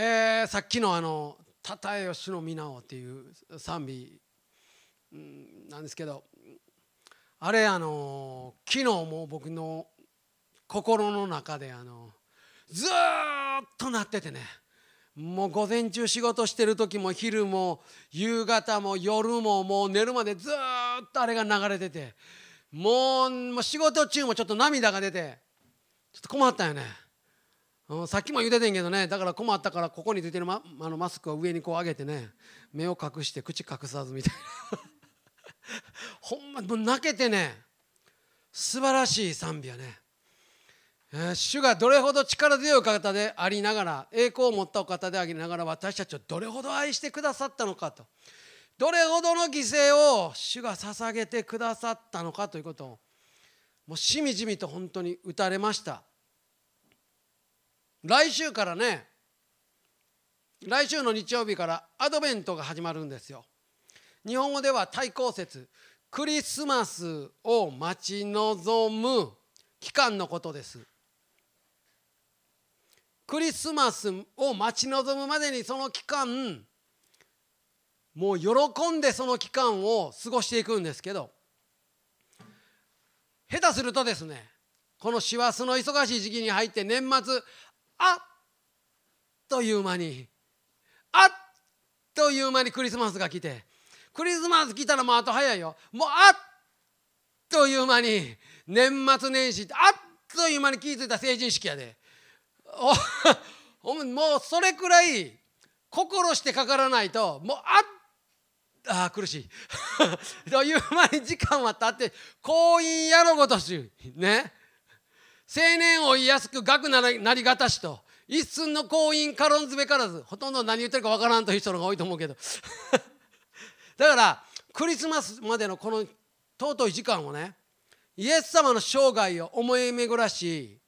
えー、さっきのあの「たたえよ主の皆を」っていう賛美、なんですけどあれあの昨日も僕の心の中であのずっとなっててね。もう午前中仕事してる時も昼も夕方も夜ももう寝るまでずっとあれが流れてて。もう仕事中もちょっと涙が出て。ちょっと困ったよね、うん、さっきも言うててんけどね。だから困ったからここについてるマあのマスクを上にこう上げてね目を隠して口隠さずみたいな。ほんまもう泣けてね素晴らしい賛美やね。主がどれほど力強い方でありながら栄光を持ったお方でありながら私たちをどれほど愛してくださったのかと。どれほどの犠牲を主が捧げてくださったのかということをもうしみじみと本当に打たれました。来週からね来週の日曜日からアドベントが始まるんですよ。日本語では対抗節クリスマスを待ち望む期間のことです。クリスマスを待ち望むまでにその期間もう喜んでその期間を過ごしていくんですけど下手するとですねこの師走の忙しい時期に入って年末あっという間にあっという間にクリスマスが来てクリスマス来たらもうあと早いよ。もうあっという間に年末年始あっという間に気付いた成人式やで。お もうそれくらい心してかからないともうあっあ苦しい。という間に時間は経って婚姻やろごとしね。青年を言いやすく学なりなりがたしと一寸の婚姻軽んずべからずほとんど何言ってるかわからんという人のが多いと思うけど だからクリスマスまでのこの尊い時間をねイエス様の生涯を思い巡らし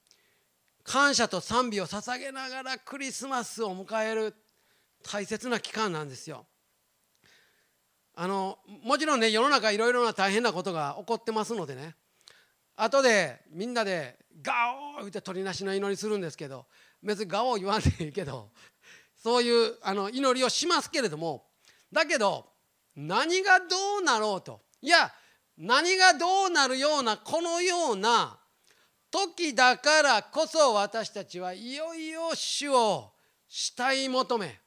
感謝と賛美を捧げながらクリスマスを迎える大切な期間なんですよ。あのもちろんね世の中いろいろな大変なことが起こってますのでね後でみんなでガオー言って鳥なしの祈りするんですけど別にガオー言わんでいいけどそういうあの祈りをしますけれどもだけど何がどうなろうと。いや何がどうなるようなこのような時だからこそ私たちはいよいよ主を慕い求め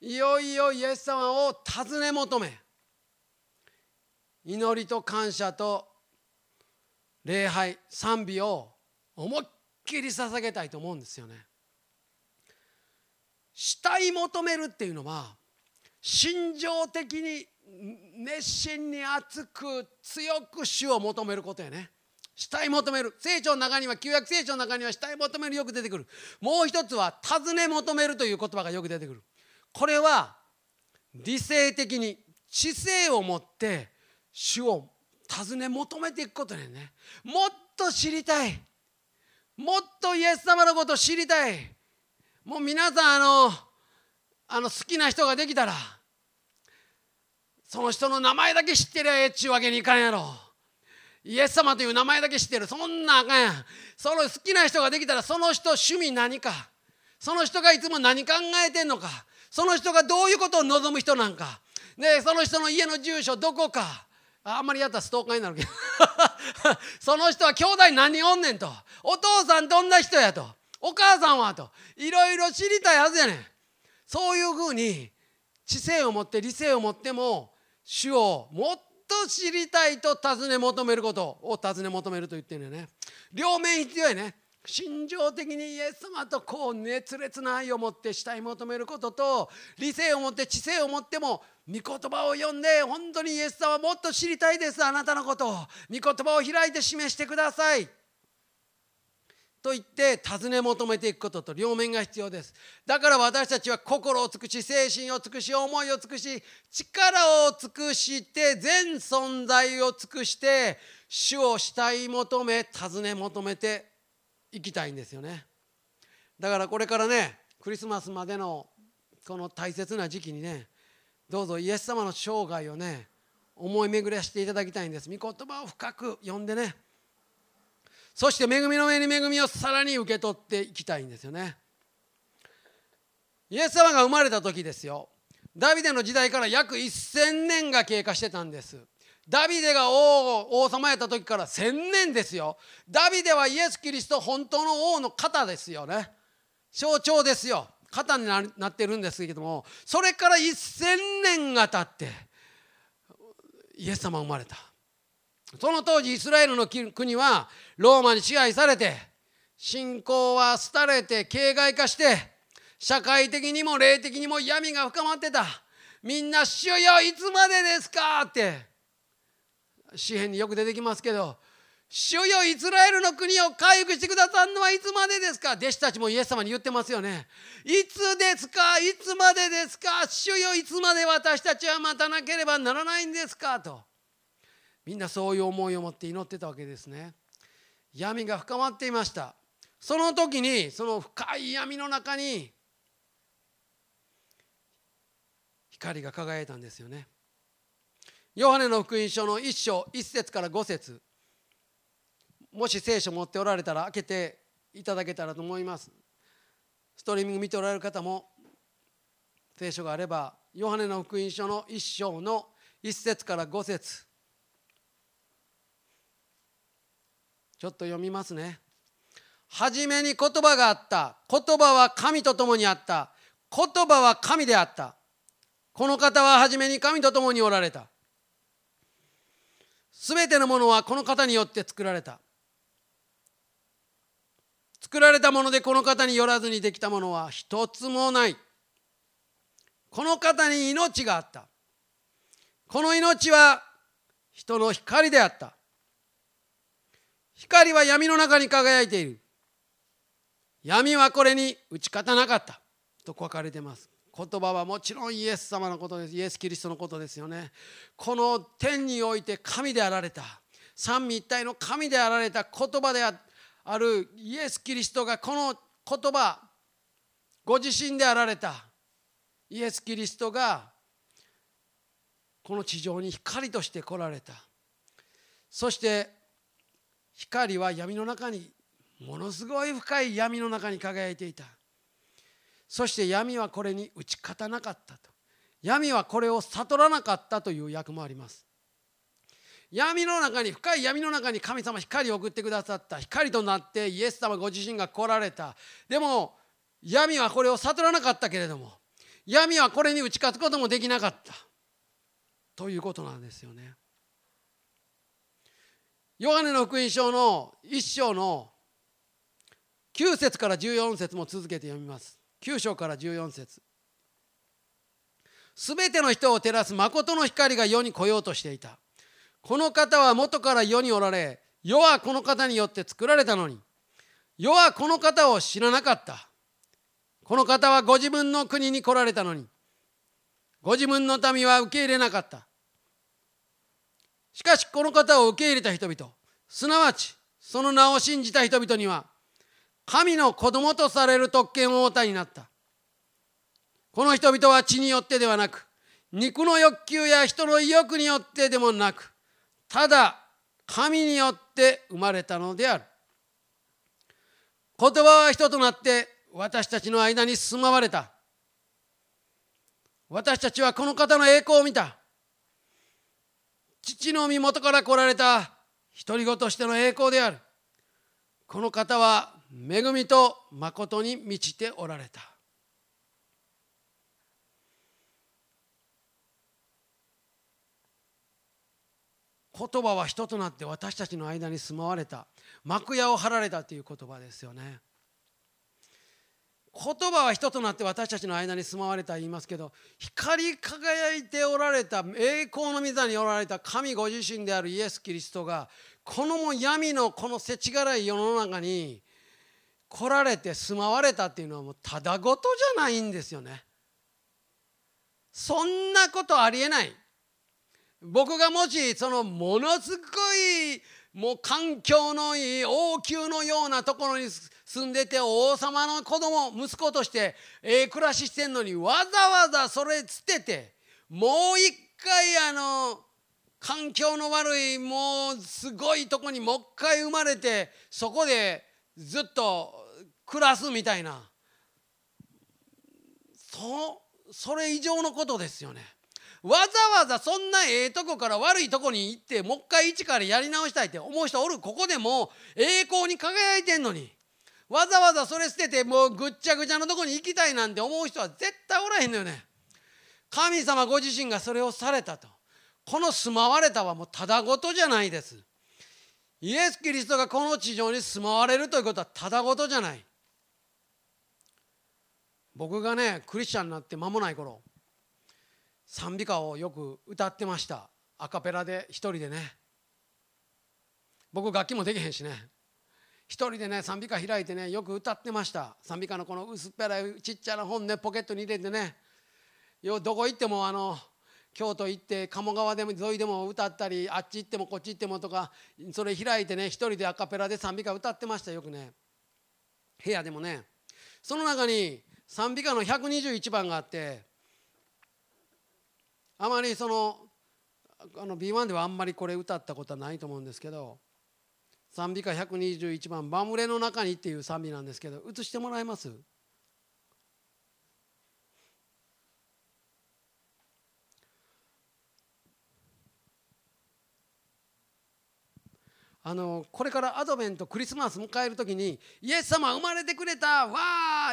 いよいよイエス様を尋ね求め祈りと感謝と礼拝賛美を思いっきり捧げたいと思うんですよね。慕い求めるっていうのは心情的に熱心に熱く強く主を求めることやね。慕い求める聖書の中には旧約聖書の中には慕い求めるよく出てくるもう一つは尋ね求めるという言葉がよく出てくるこれは理性的に知性を持って主を尋ね求めていくことね。もっと知りたい。もっとイエス様のことを知りたい。もう皆さんあのあの好きな人ができたらその人の名前だけ知ってりゃええっちゅうわけにいかんやろ。イエス様という名前だけ知ってる。そんなあかんやん。その好きな人ができたらその人趣味何か。その人がいつも何考えてんのか。その人がどういうことを望む人なんか。でその人の家の住所どこか。あんまりやったらストーカーになるけど。その人は兄弟何おんねんと。お父さんどんな人やと。お母さんはと。いろいろ知りたいはずやねん。そういうふうに知性を持って理性を持っても主をもっと知りたいと尋ね求めることを尋ね求めると言ってるよね。両面必要やね。心情的にイエス様とこう熱烈な愛を持って慕い求めることと理性を持って知性を持っても御言葉を読んで本当にイエス様もっと知りたいですあなたのことを。御言葉を開いて示してください。と言って尋ね求めていくことと両面が必要です。だから私たちは心を尽くし精神を尽くし思いを尽くし力を尽くして全存在を尽くして主を慕い求め尋ね求めていきたいんですよね。だからこれからねクリスマスまでのこの大切な時期にねどうぞイエス様の生涯をね思い巡らしていただきたいんです。御言葉を深く読んでね。そして恵みの上に恵みをさらに受け取っていきたいんですよね。イエス様が生まれた時ですよ。ダビデの時代から約1000年が経過してたんです。ダビデが王王様やった時から1000年ですよ。ダビデはイエス・キリスト本当の王の方ですよね。象徴ですよ。肩になってるんですけどもそれから1000年が経ってイエス様生まれたその当時イスラエルの国はローマに支配されて信仰は廃れて形骸化して社会的にも霊的にも闇が深まってたみんな「主よいつまでですか?」って詩篇によく出てきますけど「主よイスラエルの国を回復してくださるのはいつまでですか?」弟子たちもイエス様に言ってますよね。いつですか？いつまでですか？主よいつまで私たちは待たなければならないんですか？とみんなそういう思いを持って祈ってたわけですね。闇が深まっていました。その時にその深い闇の中に光が輝いたんですよね。ヨハネの福音書の1章1節から5節もし聖書持っておられたら開けていただけたらと思います。ストリーミング見ておられる方も聖書があればヨハネの福音書の1章の1節から5節。ちょっと読みますね。初めに言葉があった。言葉は神と共にあった。言葉は神であった。この方は初めに神と共におられた。すべてのものはこの方によって作られた。作られたものでこの方によらずにできたものは一つもない。この方に命があった。この命は人の光であった。光は闇の中に輝いている。闇はこれに打ち勝たなかった。と書かれてます。言葉はもちろんイエス様のことです。イエス・キリストのことですよね。この天において神であられた。三位一体の神であられた言葉であった。あるイエス・キリストがこの言葉ご自身であられた。イエス・キリストがこの地上に光として来られた。そして光は闇の中にものすごい深い闇の中に輝いていた。そして闇はこれに打ち勝たなかったと。闇はこれを悟らなかったという役もあります。闇の中に深い闇の中に神様光を送ってくださった。光となってイエス様ご自身が来られた。でも闇はこれを悟らなかったけれども闇はこれに打ち勝つこともできなかった。ということなんですよね。ヨハネの福音書の1章の9節から14節も続けて読みます。9章から14節。すべての人を照らす誠の光が世に来ようとしていた。この方は元から世におられ世はこの方によって作られたのに世はこの方を知らなかった。この方はご自分の国に来られたのにご自分の民は受け入れなかった。しかしこの方を受け入れた人々すなわちその名を信じた人々には神の子供とされる特権を負たになった。この人々は血によってではなく肉の欲求や人の意欲によってでもなくただ神によって生まれたのである。言葉は人となって私たちの間に住まわれた。私たちはこの方の栄光を見た。父の身元から来られた独り子としての栄光である。この方は恵みと誠に満ちておられた。言葉は人となって私たちの間に住まわれた幕屋を張られたという言葉ですよね言葉は人となって私たちの間に住まわれた言いますけど光り輝いておられた栄光の御座におられた神ご自身であるイエス・キリストがこの闇のこのせちがらい世の中に来られて住まわれたっていうのはもうただごとじゃないんですよね。そんなことありえない。僕がもしそのものすごいもう環境のいい王宮のようなところに住んでて王様の子供息子としてええ暮らししてんのにわざわざそれ捨ててもう一回あの環境の悪いもうすごいとこにもう一回生まれてそこでずっと暮らすみたいなそそれ以上のことですよね。わざわざそんなええとこから悪いとこに行ってもう一回一からやり直したいって思う人おる？ここでも栄光に輝いてんのにわざわざそれ捨ててもうぐっちゃぐちゃのとこに行きたいなんて思う人は絶対おらへんのよね。神様ご自身がそれをされたと。この住まわれたはもうただごとじゃないです。イエス・キリストがこの地上に住まわれるということはただごとじゃない。僕がねクリスチャンになって間もない頃賛美歌をよく歌ってました。アカペラで一人でね。僕楽器もできへんしね。一人でね賛美歌開いてねよく歌ってました。賛美歌のこの薄っぺらいちっちゃな本ねポケットに入れてね。よどこ行ってもあの京都行って鴨川でも沿いでも歌ったりあっち行ってもこっち行ってもとかそれ開いてね一人でアカペラで賛美歌歌ってました。よくね。部屋でもね。その中に賛美歌の121番があってあまりそのあの B1 ではあんまりこれ歌ったことはないと思うんですけど賛美歌121番「バムレの中に」っていう賛美なんですけど映してもらえます？あのこれからアドベントクリスマス迎える時にイエス様生まれてくれたわ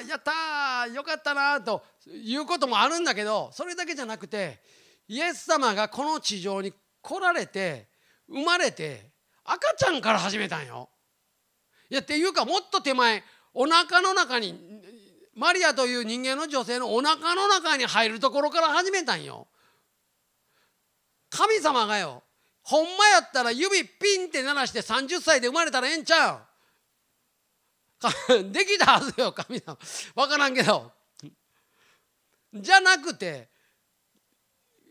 ーやったよかったなということもあるんだけどそれだけじゃなくてイエス様がこの地上に来られて生まれて赤ちゃんから始めたんよ。いやっていうかもっと手前お腹の中にマリアという人間の女性のお腹の中に入るところから始めたんよ。神様がよほんまやったら指ピンって鳴らして30歳で生まれたらええんちゃう できたはずよ神様分からんけどじゃなくて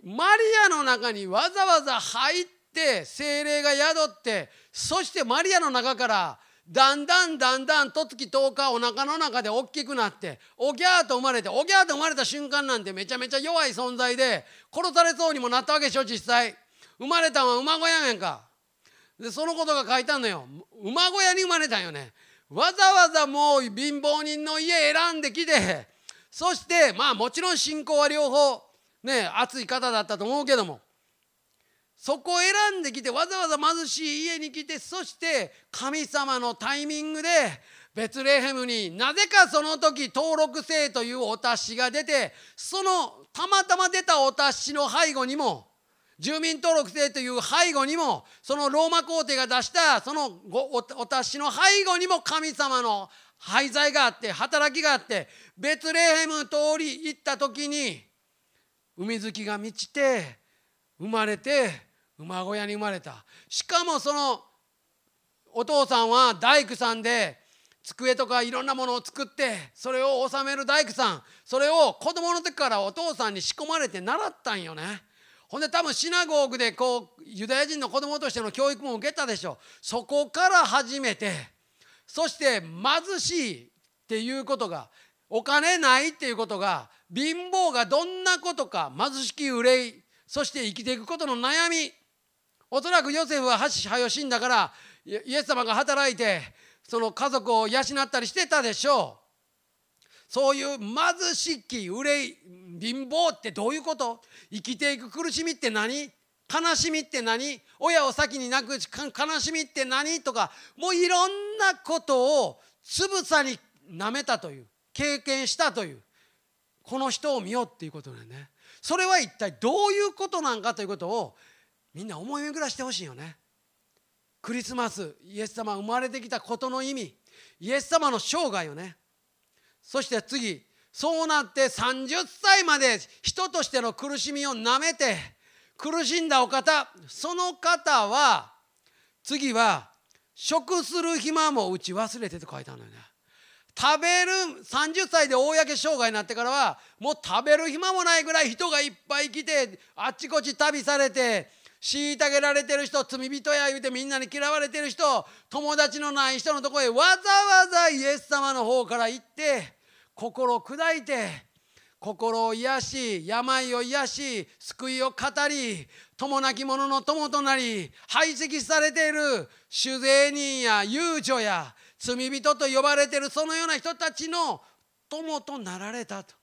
マリアの中にわざわざ入って精霊が宿ってそしてマリアの中からだんだんだんだんとつき10日お腹の中で大きくなっておぎゃーと生まれておぎゃーと生まれた瞬間なんてめちゃめちゃ弱い存在で殺されそうにもなったわけでしょ実際。生まれたんは馬小屋やんか。でそのことが書いたのよ。馬小屋に生まれたんよね。わざわざもう貧乏人の家選んできてそしてまあもちろん信仰は両方。ね熱い方だったと思うけども。そこを選んできてわざわざ貧しい家に来てそして神様のタイミングでベツレヘムになぜかその時登録制というお達しが出てそのたまたま出たお達しの背後にも住民登録制という背後にもそのローマ皇帝が出したそのお達しの背後にも神様の廃材があって働きがあってベツレヘム通り行った時に海月が満ちて生まれて馬小屋に生まれた。しかもそのお父さんは大工さんで机とかいろんなものを作ってそれを収める大工さん。それを子供の時からお父さんに仕込まれて習ったんよね。ほんで多分シナゴーグでこうユダヤ人の子供としての教育も受けたでしょそこから始めてそして貧しいっていうことがお金ないっていうことが貧乏がどんなことか貧しき憂いそして生きていくことの悩み。おそらくヨセフははよ死んだからイエス様が働いてその家族を養ったりしてたでしょう。そういう貧しき憂い貧乏ってどういうこと？生きていく苦しみって何？悲しみって何？親を先に亡くし悲しみって何？とかもういろんなことをつぶさになめたという。経験したというこの人を見ようっていうことだよね。それは一体どういうことなんかということをみんな思い巡らしてほしいよね。クリスマスイエス様生まれてきたことの意味イエス様の生涯をね。そして次そうなって30歳まで人としての苦しみをなめて苦しんだお方その方は次は食する暇も打ち忘れてと書いてあるのよね。食べる30歳で公生涯になってからはもう食べる暇もないぐらい人がいっぱい来てあっちこっち旅されて虐げられてる人罪人や言うてみんなに嫌われてる人友達のない人のとこへわざわざイエス様の方から行って心を砕いて心を癒し病を癒し救いを語り友なき者の友となり排斥されている酒税人や遊女や罪人と呼ばれているそのような人たちの友となられたと。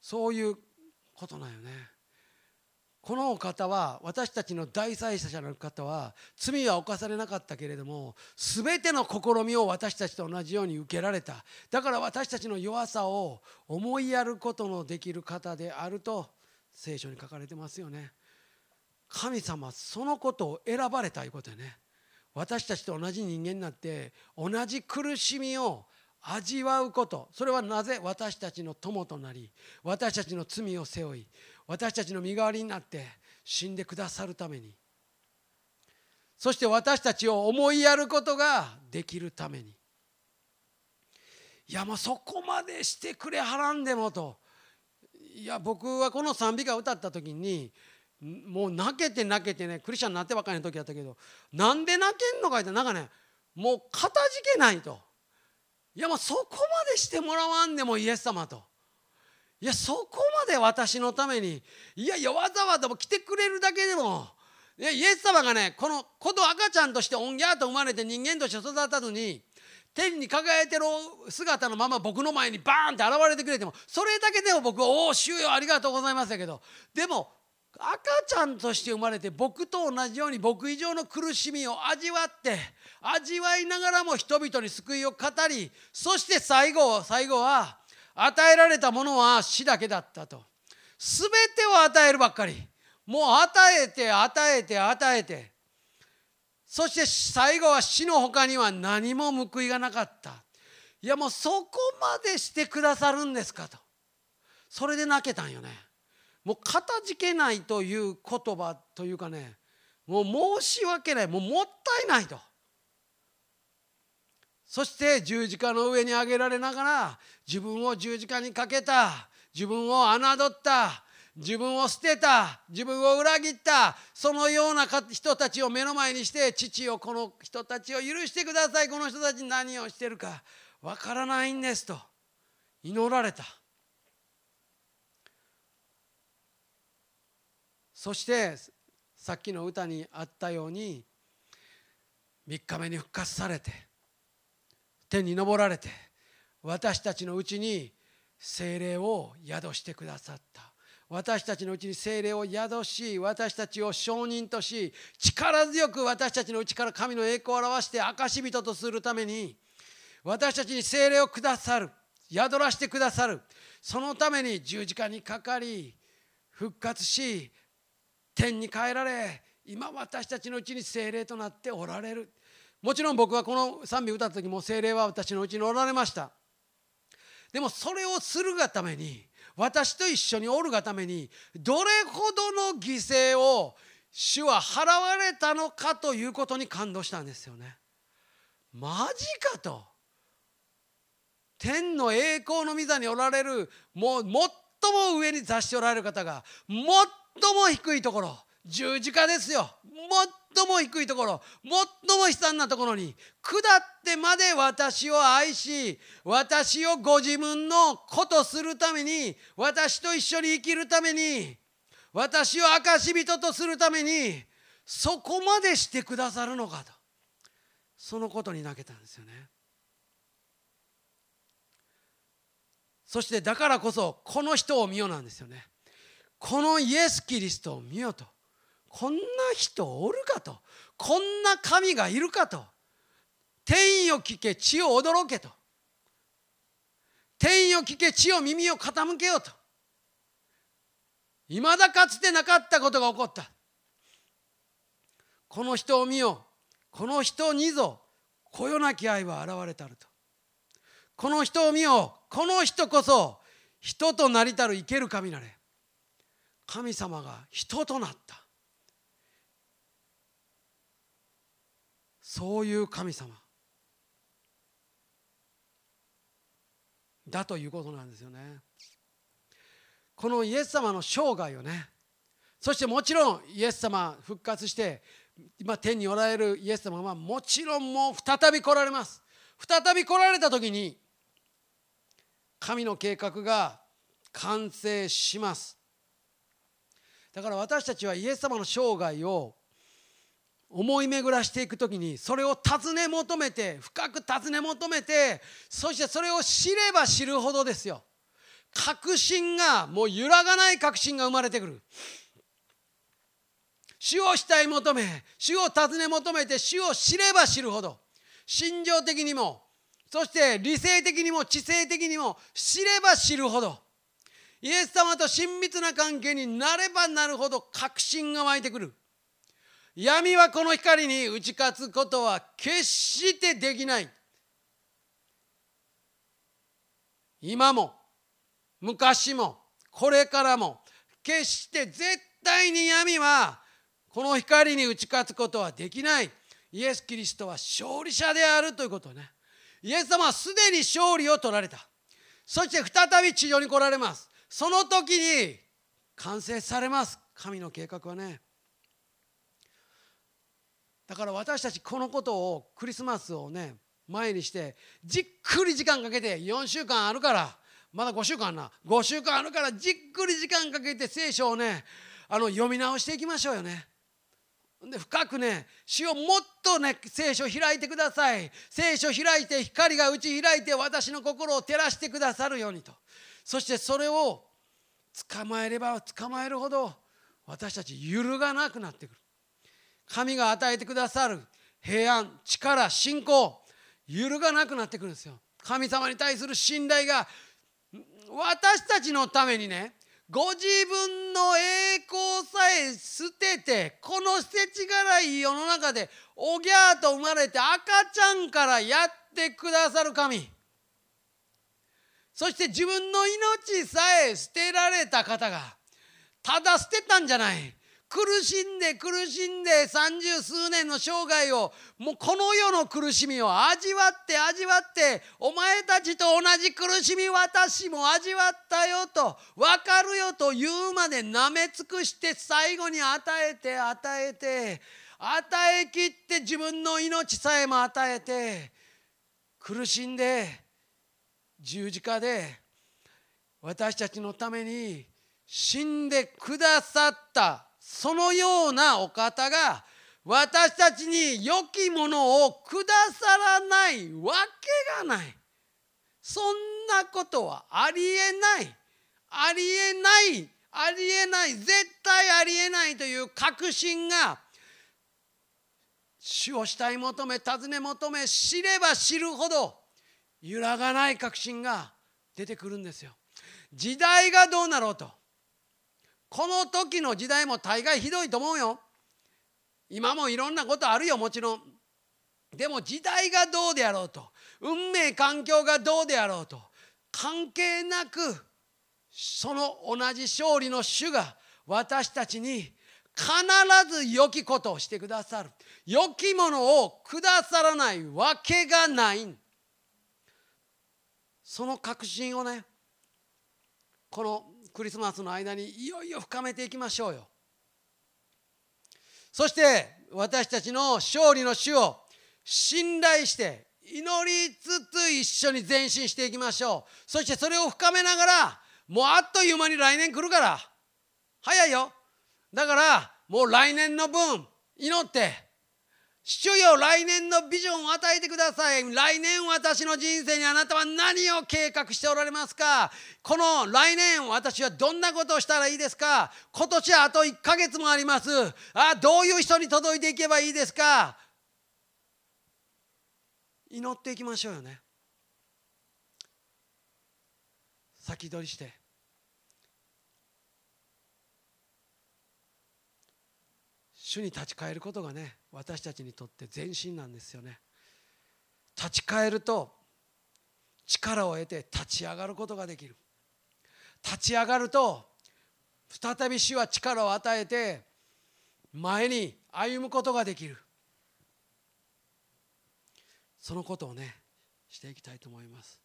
そういうことなんよね。このお方は私たちの大祭司者の方は罪は犯されなかったけれども全ての試みを私たちと同じように受けられた。だから私たちの弱さを思いやることのできる方であると聖書に書かれてますよね。神様そのことを選ばれたいうことやね。私たちと同じ人間になって同じ苦しみを味わうこと。それはなぜ私たちの友となり私たちの罪を背負い私たちの身代わりになって死んでくださるために。そして私たちを思いやることができるために。いやもうそこまでしてくれはらんでもと。いや僕はこの賛美歌を歌った時にもう泣けて泣けてねクリスチャンになってばっかりの時だったけどなんで泣けんのかってなんかねもうかたじけないと。いやもうそこまでしてもらわんでもイエス様と。いやそこまで私のためにいやいやわざわざも来てくれるだけでも。いやイエス様がねこの子と赤ちゃんとしてオンギャーと生まれて人間として育たずに天に輝いてる姿のまま僕の前にバーンって現れてくれてもそれだけでも僕は「おお主よありがとうございます」だけど。でも赤ちゃんとして生まれて僕と同じように僕以上の苦しみを味わって味わいながらも人々に救いを語りそして最後最後は与えられたものは死だけだったと。全てを与えるばっかり。もう与えて与えて与えて。そして最後は死の他には何も報いがなかった。いやもうそこまでしてくださるんですかと。それで泣けたんよね。もうかたじけないという言葉というかねもう申し訳ない。もうもったいないと。そして十字架の上に上げられながら自分を十字架にかけた自分を侮った自分を捨てた自分を裏切ったそのような人たちを目の前にして父よこの人たちを許してください。この人たち何をしてるかわからないんですと祈られた。そしてさっきの歌にあったように3日目に復活されて天に昇られて私たちのうちに精霊を宿してくださった。私たちのうちに精霊を宿し私たちを証人とし力強く私たちのうちから神の栄光を表して証人とするために私たちに精霊をくださる宿らしてくださる。そのために十字架にかかり復活し天に帰られ今私たちのうちに精霊となっておられるもちろん僕はこの賛美歌った時も精霊は私のうちにおられましたでもそれをするがために私と一緒におるがためにどれほどの犠牲を主は払われたのかということに感動したんですよね。マジかと。天の栄光の御座におられるもう最も上に座しておられる方が最も低いところ十字架ですよ最も低いところ最も悲惨なところに下ってまで私を愛し私をご自分の子とするために私と一緒に生きるために私を証人とするためにそこまでしてくださるのかとそのことに泣けたんですよね。そしてだからこそこの人を見よなんですよね。このイエス・キリストを見よと。こんな人おるかと。こんな神がいるかと。天を聞け地を驚けと。天を聞け地を耳を傾けよと。いまだかつてなかったことが起こった。この人を見よ。この人にぞこよなき愛は現れたると。この人を見よ。この人こそ人となりたる生ける神なれ。神様が人となった。そういう神様。だということなんですよね。このイエス様の生涯をねそしてもちろんイエス様復活して今天におられるイエス様はもちろんもう再び来られます。再び来られた時に神の計画が完成します。だから私たちはイエス様の生涯を思い巡らしていく時にそれを尋ね求めて深く尋ね求めてそしてそれを知れば知るほどですよ。確信がもう揺らがない確信が生まれてくる。主をしたい求め主を尋ね求めて主を知れば知るほど。心情的にもそして理性的にも知性的にも知れば知るほど。イエス様と親密な関係になればなるほど確信が湧いてくる。闇はこの光に打ち勝つことは決してできない。今も昔もこれからも決して絶対に闇はこの光に打ち勝つことはできない。イエス・キリストは勝利者であるということね。イエス様はすでに勝利を取られた。そして再び地上に来られます。その時に完成されます。神の計画はね。だから私たちこのことをクリスマスをね前にしてじっくり時間かけて4週間あるからまだ5週間な。5週間あるからじっくり時間かけて聖書をねあの読み直していきましょうよね。で深くね主をもっとね聖書開いてください。聖書開いて光が打ち開いて私の心を照らしてくださるようにと。そしてそれを捕まえれば捕まえるほど私たち揺るがなくなってくる。神が与えてくださる平安力信仰揺るがなくなってくるんですよ。神様に対する信頼が私たちのためにねご自分の栄光さえ捨ててこの捨てちがらい世の中でおぎゃーと生まれて赤ちゃんからやってくださる神。そして自分の命さえ捨てられた方がただ捨てたんじゃない。苦しんで苦しんで三十数年の生涯をもうこの世の苦しみを味わって味わってお前たちと同じ苦しみ私も味わったよと分かるよと言うまでなめ尽くして最後に与えて与えて与えきって自分の命さえも与えて苦しんで十字架で私たちのために死んでくださったそのようなお方が私たちに良きものをくださらないわけがない。そんなことはありえない。ありえない。ありえない。絶対ありえないという確信が主をしたい求め尋ね求め知れば知るほど揺らがない確信が出てくるんですよ。時代がどうなろうと。この時の時代も大概ひどいと思うよ。今もいろんなことあるよもちろん。でも時代がどうであろうと。運命環境がどうであろうと。関係なくその同じ勝利の主が私たちに必ず良きことをしてくださる。良きものをくださらないわけがないその確信をねこのクリスマスの間にいよいよ深めていきましょうよ。そして私たちの勝利の主を信頼して祈りつつ一緒に前進していきましょう。そしてそれを深めながらもうあっという間に来年来るから。早いよ。だからもう来年の分祈って主よ来年のビジョンを与えてください。来年私の人生にあなたは何を計画しておられますか？この来年私はどんなことをしたらいいですか？今年はあと1ヶ月もあります。あどういう人に届いていけばいいですか？祈っていきましょうよね。先取りして。主に立ち返ることがね私たちにとって前進なんですよね。立ち返ると力を得て立ち上がることができる。立ち上がると再び主は力を与えて前に歩むことができる。そのことをねしていきたいと思います。